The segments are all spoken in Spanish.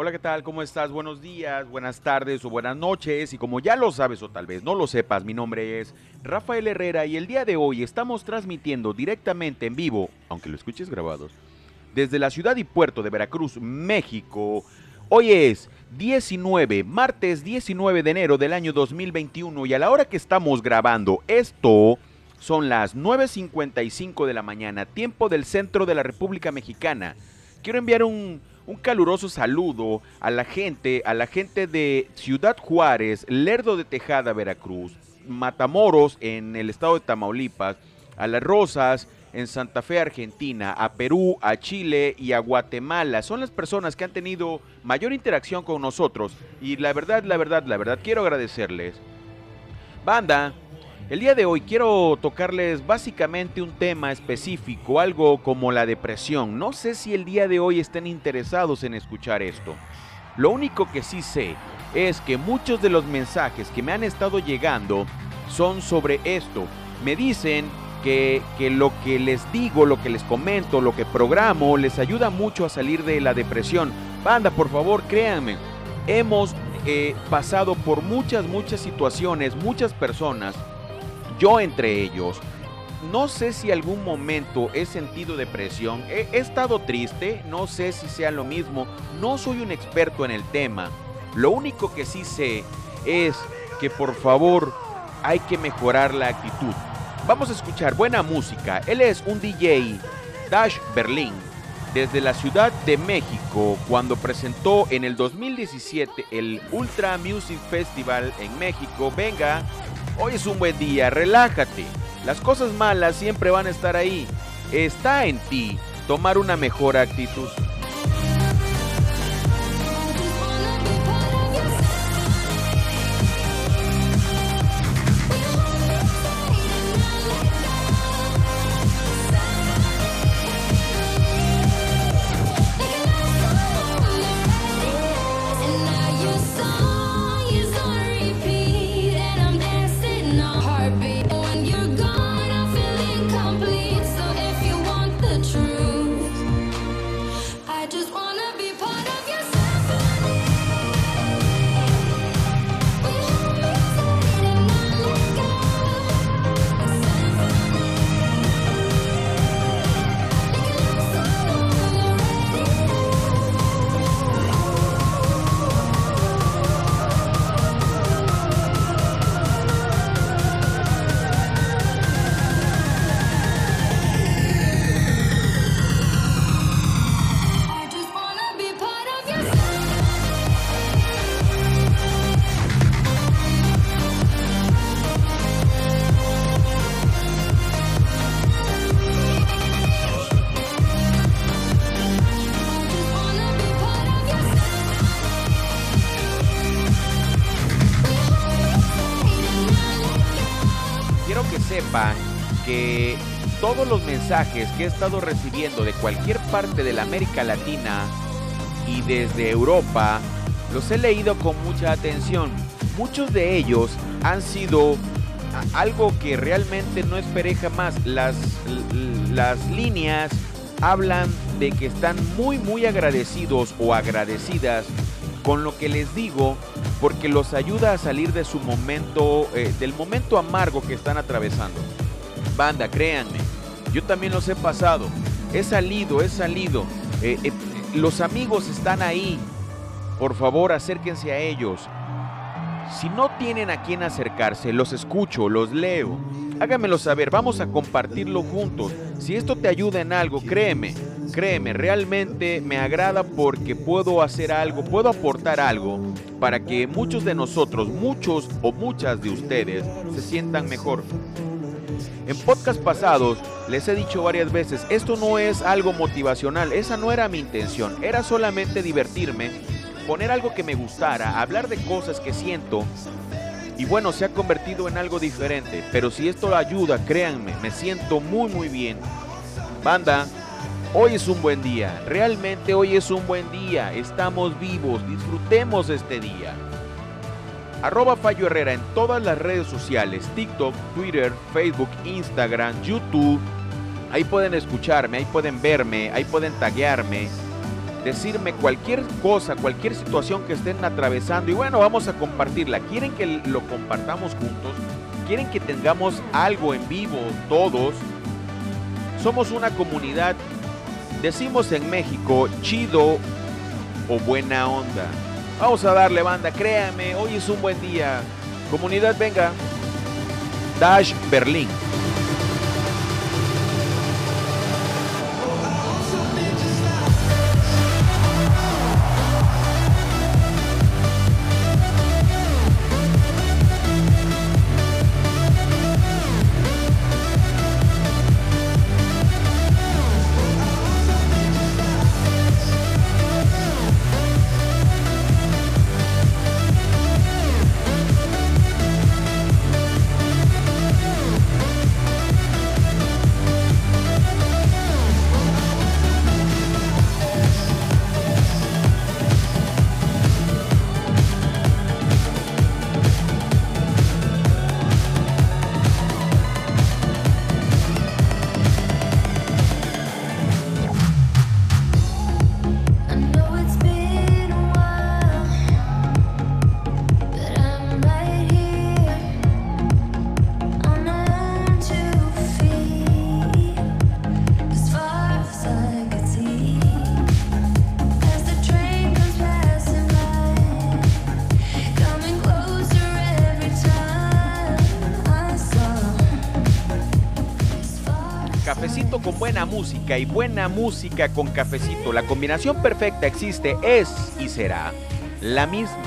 Hola, ¿qué tal? ¿Cómo estás? Buenos días, buenas tardes o buenas noches. Y como ya lo sabes o tal vez no lo sepas, mi nombre es Rafael Herrera y el día de hoy estamos transmitiendo directamente en vivo, aunque lo escuches grabados, desde la ciudad y puerto de Veracruz, México. Hoy es 19, martes 19 de enero del año 2021 y a la hora que estamos grabando esto son las 9.55 de la mañana, tiempo del centro de la República Mexicana. Quiero enviar un, un caluroso saludo a la gente, a la gente de Ciudad Juárez, Lerdo de Tejada, Veracruz, Matamoros en el estado de Tamaulipas, a Las Rosas en Santa Fe, Argentina, a Perú, a Chile y a Guatemala. Son las personas que han tenido mayor interacción con nosotros y la verdad, la verdad, la verdad, quiero agradecerles. Banda, el día de hoy quiero tocarles básicamente un tema específico, algo como la depresión. No sé si el día de hoy estén interesados en escuchar esto. Lo único que sí sé es que muchos de los mensajes que me han estado llegando son sobre esto. Me dicen que, que, lo que les digo, lo que les comento, lo que programo, les ayuda mucho a salir de la depresión. Banda, por favor, créanme, hemos eh, pasado por muchas, muchas situaciones, muchas personas, yo entre ellos. No sé si algún momento he sentido depresión, he, he estado triste, no sé si sea lo mismo, no soy un experto en el tema. Lo único que sí sé es que por favor hay que mejorar la actitud. Vamos a escuchar buena música. Él es un DJ, Dash Berlin, desde la Ciudad de México, cuando presentó en el 2017 el Ultra Music Festival en México. Venga, hoy es un buen día, relájate. Las cosas malas siempre van a estar ahí. Está en ti tomar una mejor actitud. Que todos los mensajes que he estado recibiendo de cualquier parte de la América Latina y desde Europa los he leído con mucha atención. Muchos de ellos han sido algo que realmente no esperé jamás. Las, las líneas hablan de que están muy muy agradecidos o agradecidas con lo que les digo porque los ayuda a salir de su momento, eh, del momento amargo que están atravesando. Banda, créanme, yo también los he pasado, he salido, he salido. Eh, eh, los amigos están ahí, por favor acérquense a ellos. Si no tienen a quién acercarse, los escucho, los leo. Háganmelo saber, vamos a compartirlo juntos. Si esto te ayuda en algo, créeme, créeme, realmente me agrada porque puedo hacer algo, puedo aportar algo para que muchos de nosotros, muchos o muchas de ustedes se sientan mejor. En podcast pasados les he dicho varias veces, esto no es algo motivacional, esa no era mi intención, era solamente divertirme, poner algo que me gustara, hablar de cosas que siento y bueno, se ha convertido en algo diferente, pero si esto ayuda, créanme, me siento muy muy bien. Banda, Hoy es un buen día, realmente hoy es un buen día, estamos vivos, disfrutemos este día. Arroba Fallo Herrera en todas las redes sociales, TikTok, Twitter, Facebook, Instagram, YouTube. Ahí pueden escucharme, ahí pueden verme, ahí pueden taguearme. decirme cualquier cosa, cualquier situación que estén atravesando y bueno, vamos a compartirla. ¿Quieren que lo compartamos juntos? ¿Quieren que tengamos algo en vivo todos? Somos una comunidad, decimos en México, chido o buena onda. Vamos a darle banda, créame, hoy es un buen día. Comunidad, venga. Dash Berlín. Música y buena música con cafecito. La combinación perfecta existe, es y será la misma.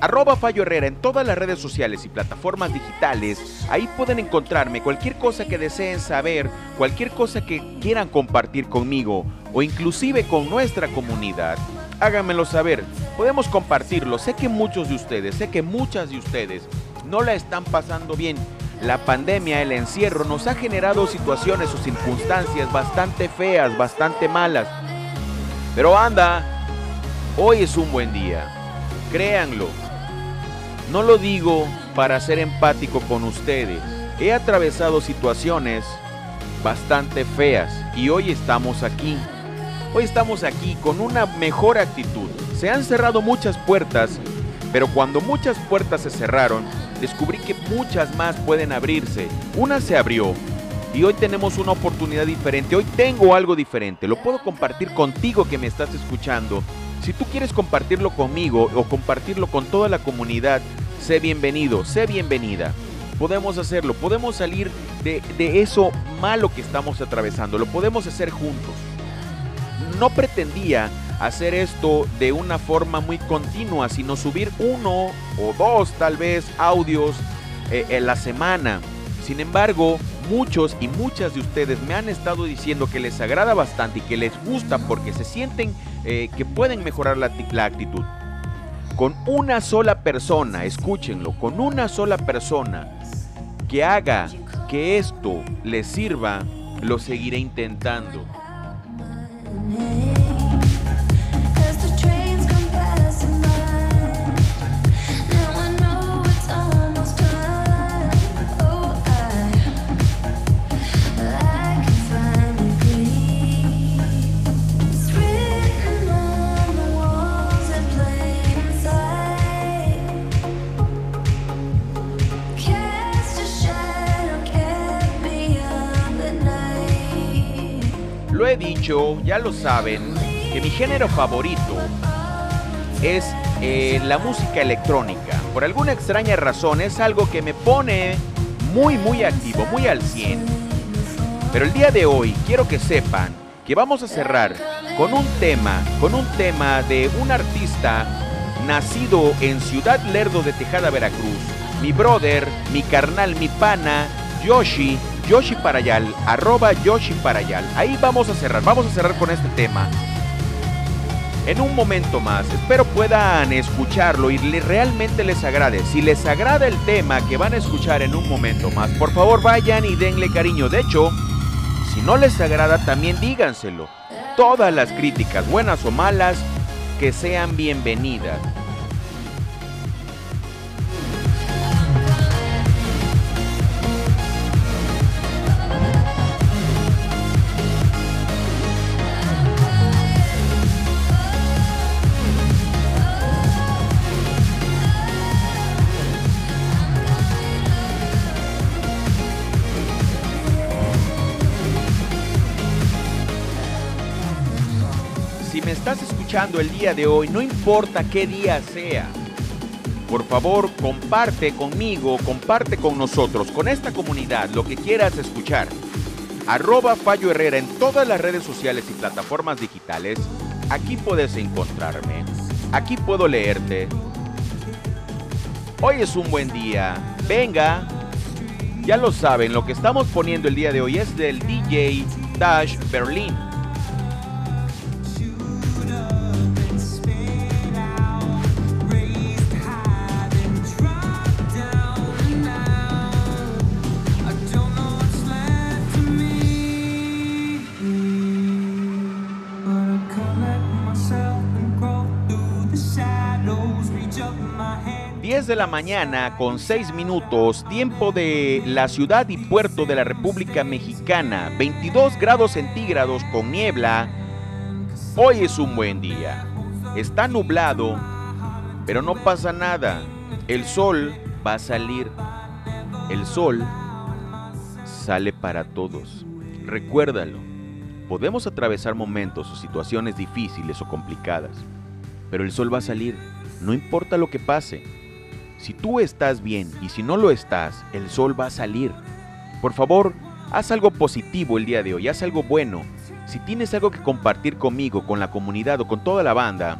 Arroba Fallo Herrera en todas las redes sociales y plataformas digitales. Ahí pueden encontrarme cualquier cosa que deseen saber, cualquier cosa que quieran compartir conmigo o inclusive con nuestra comunidad. Háganmelo saber. Podemos compartirlo. Sé que muchos de ustedes, sé que muchas de ustedes no la están pasando bien la pandemia, el encierro, nos ha generado situaciones o circunstancias bastante feas, bastante malas. Pero anda, hoy es un buen día. Créanlo. No lo digo para ser empático con ustedes. He atravesado situaciones bastante feas y hoy estamos aquí. Hoy estamos aquí con una mejor actitud. Se han cerrado muchas puertas, pero cuando muchas puertas se cerraron, descubrí que muchas más pueden abrirse. Una se abrió y hoy tenemos una oportunidad diferente. Hoy tengo algo diferente. Lo puedo compartir contigo que me estás escuchando. Si tú quieres compartirlo conmigo o compartirlo con toda la comunidad, sé bienvenido, sé bienvenida. Podemos hacerlo, podemos salir de, de eso malo que estamos atravesando, lo podemos hacer juntos. No pretendía hacer esto de una forma muy continua, sino subir uno o dos tal vez audios eh, en la semana. Sin embargo, muchos y muchas de ustedes me han estado diciendo que les agrada bastante y que les gusta porque se sienten eh, que pueden mejorar la, la actitud. Con una sola persona, escúchenlo, con una sola persona que haga que esto les sirva, lo seguiré intentando. He dicho, ya lo saben, que mi género favorito es eh, la música electrónica. Por alguna extraña razón es algo que me pone muy, muy activo, muy al 100. Pero el día de hoy quiero que sepan que vamos a cerrar con un tema, con un tema de un artista nacido en Ciudad Lerdo de Tejada, Veracruz. Mi brother, mi carnal, mi pana, Yoshi, Yoshi Parayal, arroba Yoshi Parayal. Ahí vamos a cerrar, vamos a cerrar con este tema. En un momento más, espero puedan escucharlo y realmente les agrade. Si les agrada el tema que van a escuchar en un momento más, por favor vayan y denle cariño. De hecho, si no les agrada, también díganselo. Todas las críticas, buenas o malas, que sean bienvenidas. Escuchando el día de hoy, no importa qué día sea. Por favor, comparte conmigo, comparte con nosotros, con esta comunidad, lo que quieras escuchar. Arroba Fallo Herrera en todas las redes sociales y plataformas digitales. Aquí puedes encontrarme. Aquí puedo leerte. Hoy es un buen día. Venga. Ya lo saben, lo que estamos poniendo el día de hoy es del DJ Dash Berlin. De la mañana con 6 minutos, tiempo de la ciudad y puerto de la República Mexicana, 22 grados centígrados con niebla. Hoy es un buen día. Está nublado, pero no pasa nada. El sol va a salir. El sol sale para todos. Recuérdalo. Podemos atravesar momentos o situaciones difíciles o complicadas, pero el sol va a salir, no importa lo que pase. Si tú estás bien y si no lo estás, el sol va a salir. Por favor, haz algo positivo el día de hoy, haz algo bueno. Si tienes algo que compartir conmigo, con la comunidad o con toda la banda,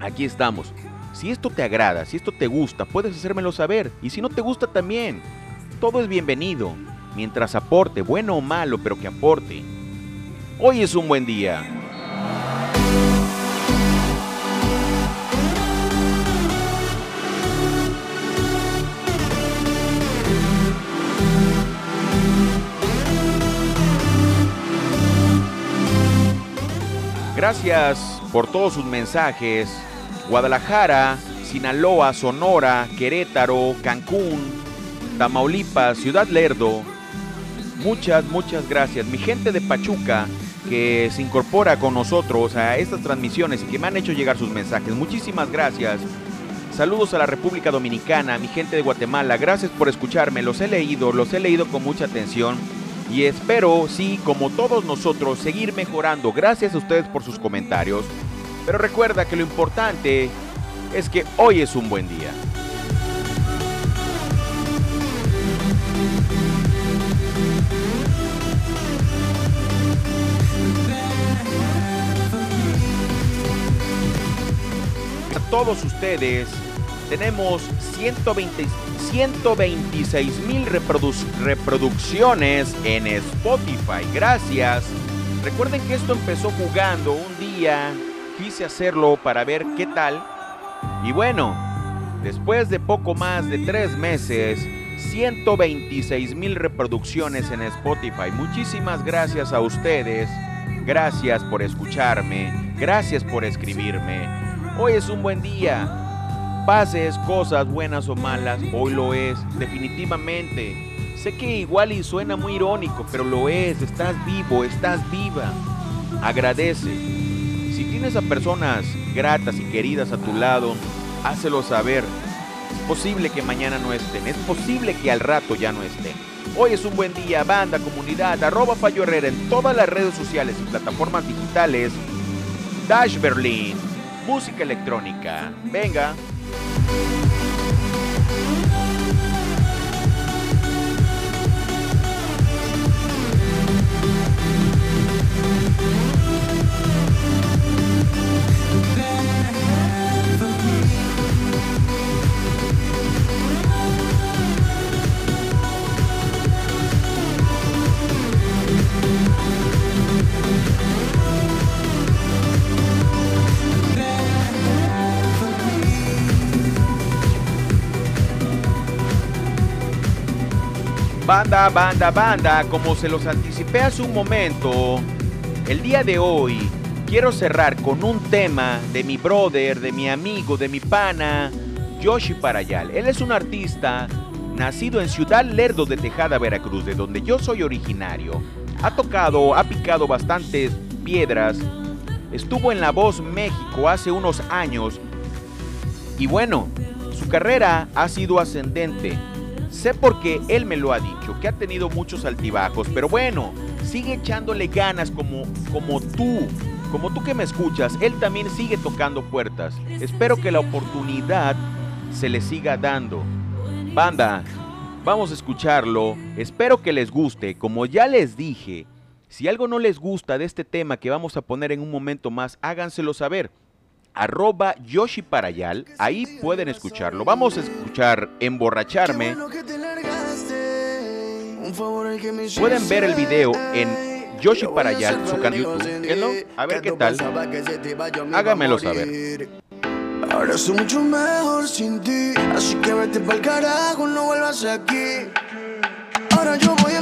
aquí estamos. Si esto te agrada, si esto te gusta, puedes hacérmelo saber. Y si no te gusta también, todo es bienvenido. Mientras aporte, bueno o malo, pero que aporte. Hoy es un buen día. Gracias por todos sus mensajes. Guadalajara, Sinaloa, Sonora, Querétaro, Cancún, Tamaulipas, Ciudad Lerdo. Muchas, muchas gracias. Mi gente de Pachuca que se incorpora con nosotros a estas transmisiones y que me han hecho llegar sus mensajes. Muchísimas gracias. Saludos a la República Dominicana, mi gente de Guatemala. Gracias por escucharme. Los he leído, los he leído con mucha atención y espero, sí, como todos nosotros, seguir mejorando. Gracias a ustedes por sus comentarios. Pero recuerda que lo importante es que hoy es un buen día. A todos ustedes tenemos 120, 126 mil reproducciones en Spotify. Gracias. Recuerden que esto empezó jugando un día. Quise hacerlo para ver qué tal. Y bueno, después de poco más de tres meses, 126 mil reproducciones en Spotify. Muchísimas gracias a ustedes. Gracias por escucharme. Gracias por escribirme. Hoy es un buen día pases cosas buenas o malas, hoy lo es, definitivamente. Sé que igual y suena muy irónico, pero lo es, estás vivo, estás viva. Agradece. Si tienes a personas gratas y queridas a tu lado, hácelo saber. Es posible que mañana no estén, es posible que al rato ya no estén. Hoy es un buen día, banda, comunidad, arroba Fallo Herrera en todas las redes sociales y plataformas digitales. Dash Berlin, música electrónica. Venga. Banda, banda, banda, como se los anticipé hace un momento, el día de hoy quiero cerrar con un tema de mi brother, de mi amigo, de mi pana, Yoshi Parayal. Él es un artista nacido en Ciudad Lerdo de Tejada, Veracruz, de donde yo soy originario. Ha tocado, ha picado bastantes piedras. Estuvo en La Voz México hace unos años. Y bueno, su carrera ha sido ascendente. Sé porque él me lo ha dicho, que ha tenido muchos altibajos, pero bueno, sigue echándole ganas como, como tú. como tú que me escuchas, él también sigue tocando puertas. Espero que la oportunidad se le siga dando. Banda, vamos a escucharlo. Espero que les guste. Como ya les dije, si algo no les gusta de este tema que vamos a poner en un momento más, háganselo saber. Arroba Yoshi Parayal, ahí pueden escucharlo. Vamos a escuchar Emborracharme. Pueden ver el video en Yoshi Parayal, su canal YouTube. A ver qué tal. Hágamelo saber. Ahora soy mucho mejor sin ti, así que vete pa'l carajo, no vuelvas aquí. Ahora yo voy a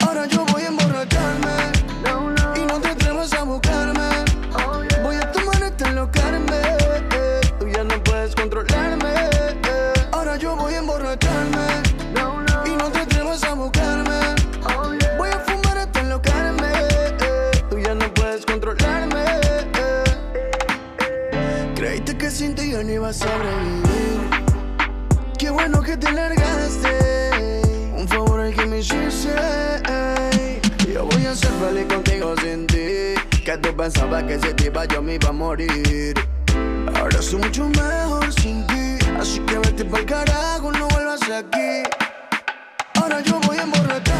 Ahora yo voy a emborracharme. Y no te atrevas a buscarme. Voy a tomar hasta enlocarme. Tú ya no puedes controlarme. Ahora yo voy a emborracharme. Y no te atrevas a buscarme. Voy a fumar hasta enlocarme. Tú ya no puedes controlarme. Creíste que sin ti yo no iba a sobrevivir. Qué bueno que te largaste. Un favor el que me hiciste. Yo voy a ser feliz contigo sin ti. Que tú pensabas que si te iba yo me iba a morir. Ahora soy mucho mejor sin ti. Así que vete pa'l carajo, no vuelvas aquí. Ahora yo voy a emborracharme.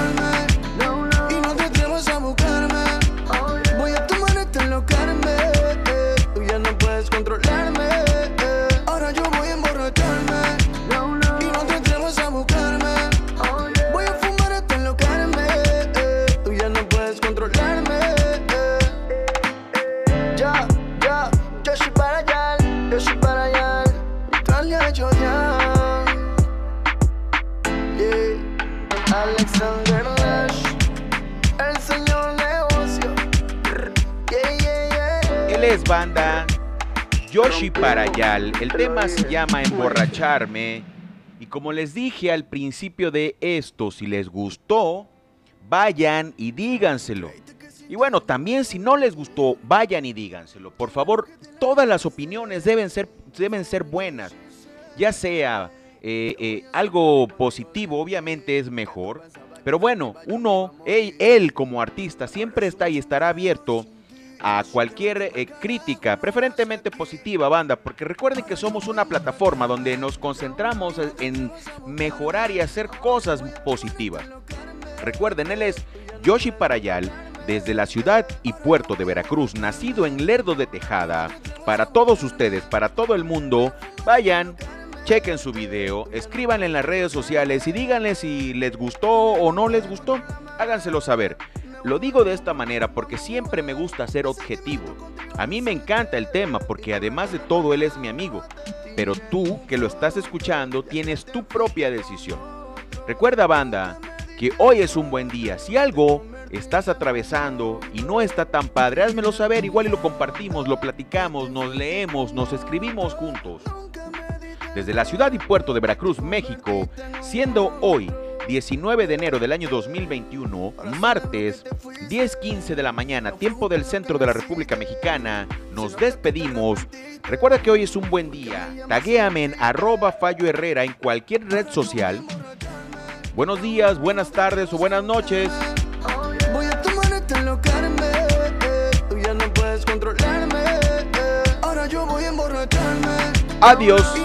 El tema se llama Emborracharme. Y como les dije al principio de esto, si les gustó, vayan y díganselo. Y bueno, también si no les gustó, vayan y díganselo. Por favor, todas las opiniones deben ser, deben ser buenas. Ya sea eh, eh, algo positivo, obviamente es mejor. Pero bueno, uno, él, él como artista, siempre está y estará abierto a cualquier eh, crítica, preferentemente positiva, banda, porque recuerden que somos una plataforma donde nos concentramos en mejorar y hacer cosas positivas. Recuerden, él es Yoshi Parayal, desde la ciudad y puerto de Veracruz, nacido en Lerdo de Tejada. Para todos ustedes, para todo el mundo, vayan, chequen su video, escríbanle en las redes sociales y díganle si les gustó o no les gustó. Háganselo saber. Lo digo de esta manera porque siempre me gusta ser objetivo. A mí me encanta el tema porque además de todo él es mi amigo. Pero tú que lo estás escuchando tienes tu propia decisión. Recuerda banda que hoy es un buen día. Si algo estás atravesando y no está tan padre, házmelo saber, igual y lo compartimos, lo platicamos, nos leemos, nos escribimos juntos. Desde la ciudad y puerto de Veracruz, México, siendo hoy 19 de enero del año 2021, martes 10:15 de la mañana, tiempo del centro de la República Mexicana, nos despedimos. Recuerda que hoy es un buen día. Taguéame en arroba Fallo Herrera en cualquier red social. Buenos días, buenas tardes o buenas noches. Voy a. Tú ya no puedes controlarme. Ahora yo voy a emborracharme. Adiós.